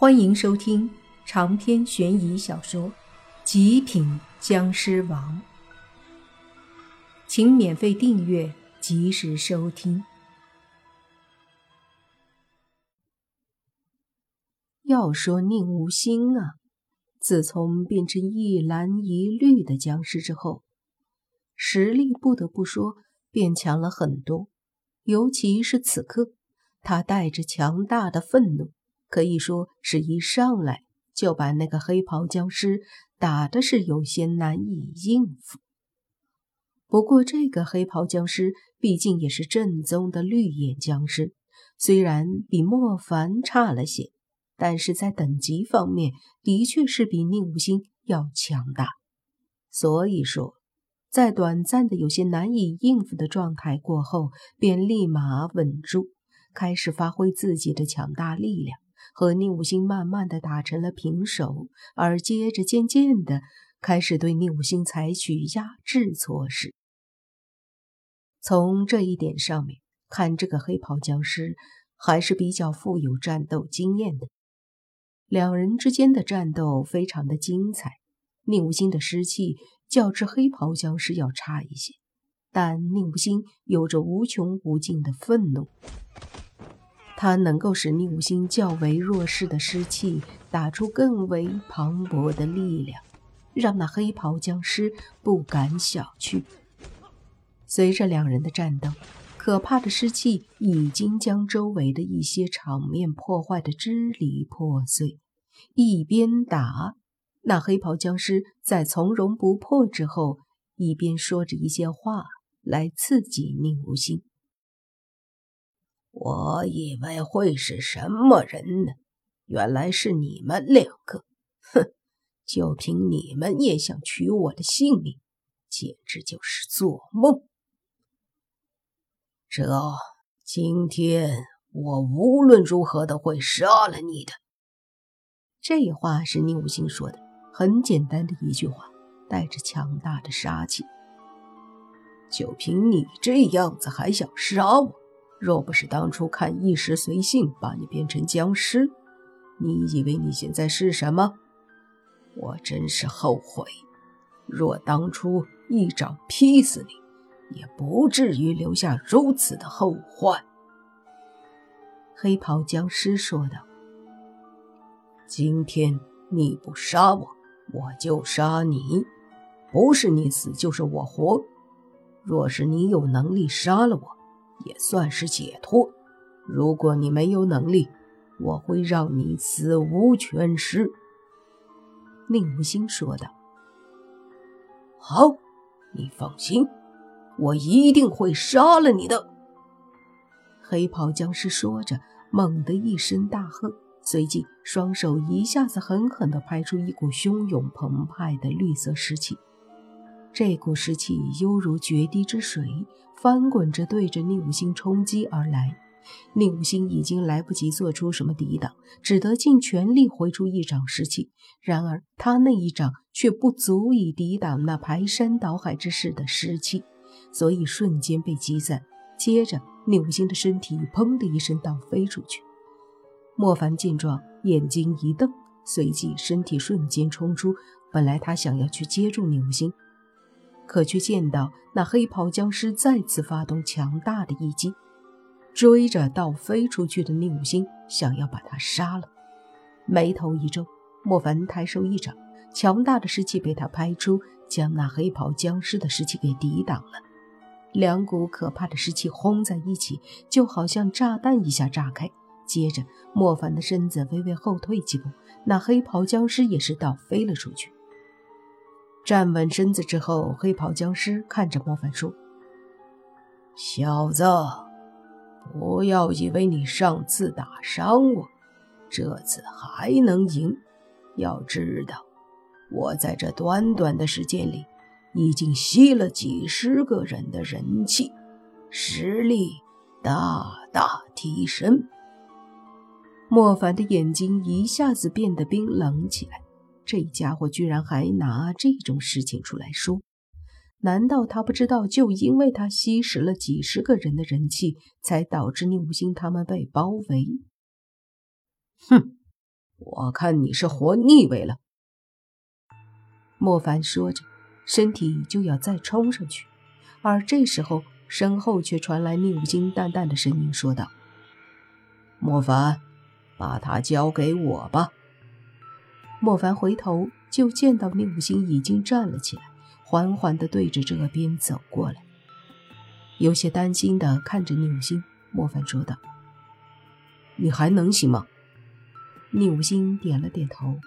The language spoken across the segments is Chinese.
欢迎收听长篇悬疑小说《极品僵尸王》，请免费订阅，及时收听。要说宁无心啊，自从变成一蓝一绿的僵尸之后，实力不得不说变强了很多，尤其是此刻，他带着强大的愤怒。可以说是一上来就把那个黑袍僵尸打的是有些难以应付。不过这个黑袍僵尸毕竟也是正宗的绿眼僵尸，虽然比莫凡差了些，但是在等级方面的确是比宁无心要强大。所以说，在短暂的有些难以应付的状态过后，便立马稳住，开始发挥自己的强大力量。和宁武星慢慢的打成了平手，而接着渐渐的开始对宁武星采取压制措施。从这一点上面看，这个黑袍僵尸还是比较富有战斗经验的。两人之间的战斗非常的精彩。宁武星的尸气较之黑袍僵尸要差一些，但宁武星有着无穷无尽的愤怒。他能够使宁武星较为弱势的尸气打出更为磅礴的力量，让那黑袍僵尸不敢小觑。随着两人的战斗，可怕的尸气已经将周围的一些场面破坏的支离破碎。一边打，那黑袍僵尸在从容不迫之后，一边说着一些话来刺激宁无心。我以为会是什么人呢？原来是你们两个！哼，就凭你们也想取我的性命，简直就是做梦！这今天我无论如何都会杀了你的。这话是宁无心说的，很简单的一句话，带着强大的杀气。就凭你这样子还想杀我？若不是当初看一时随性把你变成僵尸，你以为你现在是什么？我真是后悔，若当初一掌劈死你，也不至于留下如此的后患。黑袍僵尸说道：“今天你不杀我，我就杀你，不是你死就是我活。若是你有能力杀了我。”也算是解脱。如果你没有能力，我会让你死无全尸。”宁无心说道。“好，你放心，我一定会杀了你的。”黑袍僵尸说着，猛地一声大喝，随即双手一下子狠狠地拍出一股汹涌澎湃的绿色湿气。这股湿气犹如决堤之水，翻滚着对着宁武星冲击而来。宁武星已经来不及做出什么抵挡，只得尽全力挥出一掌湿气。然而他那一掌却不足以抵挡那排山倒海之势的湿气，所以瞬间被击散。接着，宁武星的身体砰的一声倒飞出去。莫凡见状，眼睛一瞪，随即身体瞬间冲出。本来他想要去接住宁武星。可却见到那黑袍僵尸再次发动强大的一击，追着倒飞出去的宁武星，想要把他杀了。眉头一皱，莫凡抬手一掌，强大的尸气被他拍出，将那黑袍僵尸的尸气给抵挡了。两股可怕的尸气轰在一起，就好像炸弹一下炸开。接着，莫凡的身子微微后退几步，那黑袍僵尸也是倒飞了出去。站稳身子之后，黑袍僵尸看着莫凡说：“小子，不要以为你上次打伤我，这次还能赢。要知道，我在这短短的时间里，已经吸了几十个人的人气，实力大大提升。”莫凡的眼睛一下子变得冰冷起来。这家伙居然还拿这种事情出来说，难道他不知道？就因为他吸食了几十个人的人气，才导致宁无心他们被包围。哼，我看你是活腻味了。”莫凡说着，身体就要再冲上去，而这时候身后却传来宁武星淡淡的声音说道：“莫凡，把他交给我吧。”莫凡回头就见到宁武星已经站了起来，缓缓地对着这边走过来，有些担心地看着宁武星。莫凡说道：“你还能行吗？”宁武星点了点头：“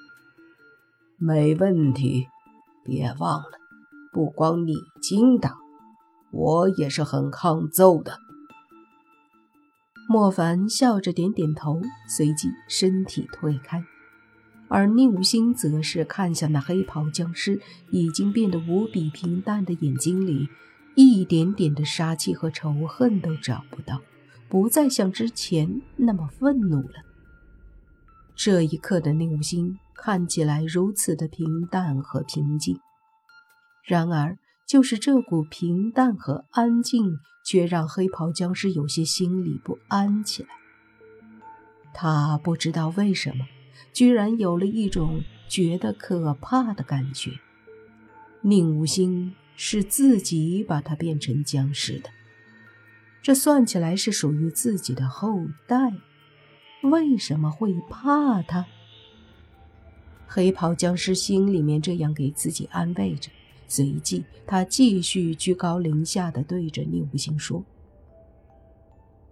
没问题。别忘了，不光你精打，我也是很抗揍的。”莫凡笑着点点头，随即身体退开。而宁无心则是看向那黑袍僵尸，已经变得无比平淡的眼睛里，一点点的杀气和仇恨都找不到，不再像之前那么愤怒了。这一刻的宁无心看起来如此的平淡和平静，然而就是这股平淡和安静，却让黑袍僵尸有些心里不安起来。他不知道为什么。居然有了一种觉得可怕的感觉。宁无心是自己把他变成僵尸的，这算起来是属于自己的后代，为什么会怕他？黑袍僵尸心里面这样给自己安慰着，随即他继续居高临下的对着宁无心说：“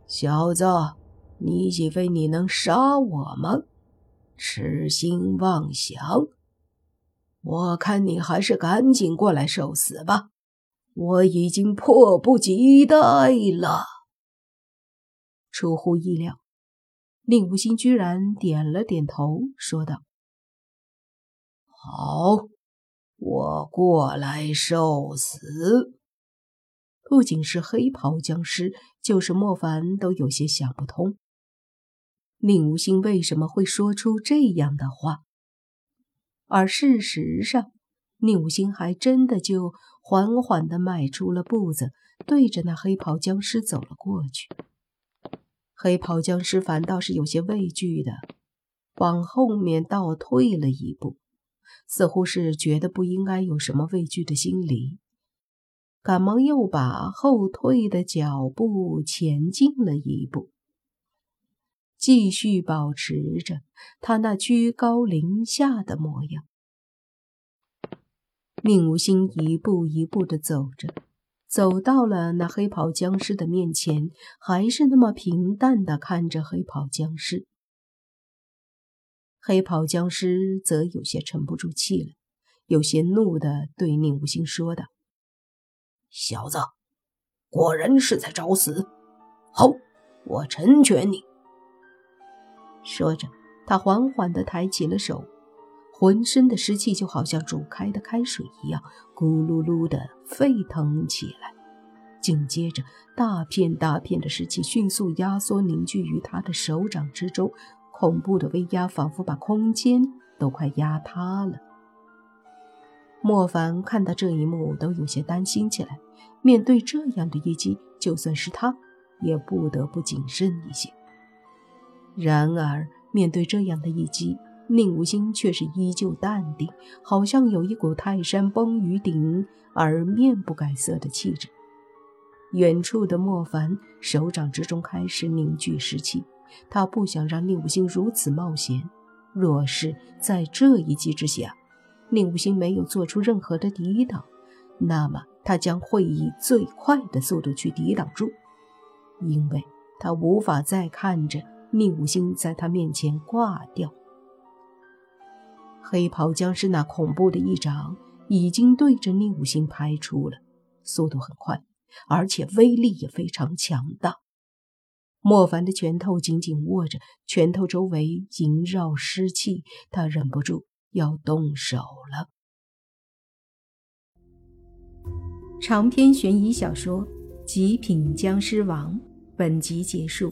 小子，你以为你能杀我吗？”痴心妄想！我看你还是赶紧过来受死吧，我已经迫不及待了。出乎意料，令无心居然点了点头，说道：“好，我过来受死。”不仅是黑袍僵尸，就是莫凡都有些想不通。宁无心为什么会说出这样的话？而事实上，宁无心还真的就缓缓地迈出了步子，对着那黑袍僵尸走了过去。黑袍僵尸反倒是有些畏惧的，往后面倒退了一步，似乎是觉得不应该有什么畏惧的心理，赶忙又把后退的脚步前进了一步。继续保持着他那居高临下的模样。宁无心一步一步的走着，走到了那黑袍僵尸的面前，还是那么平淡的看着黑袍僵尸。黑袍僵尸则有些沉不住气了，有些怒的对宁无心说道：“小子，果然是在找死！好，我成全你。”说着，他缓缓地抬起了手，浑身的湿气就好像煮开的开水一样，咕噜噜地沸腾起来。紧接着，大片大片的湿气迅速压缩凝聚于他的手掌之中，恐怖的威压仿佛把空间都快压塌了。莫凡看到这一幕，都有些担心起来。面对这样的一击，就算是他，也不得不谨慎一些。然而，面对这样的一击，宁无心却是依旧淡定，好像有一股泰山崩于顶而面不改色的气质。远处的莫凡手掌之中开始凝聚湿气，他不想让宁无心如此冒险。若是在这一击之下，宁无心没有做出任何的抵挡，那么他将会以最快的速度去抵挡住，因为他无法再看着。宁无星在他面前挂掉，黑袍僵尸那恐怖的一掌已经对着宁无心拍出了，速度很快，而且威力也非常强大。莫凡的拳头紧紧握着，拳头周围萦绕湿气，他忍不住要动手了。长篇悬疑小说《极品僵尸王》本集结束。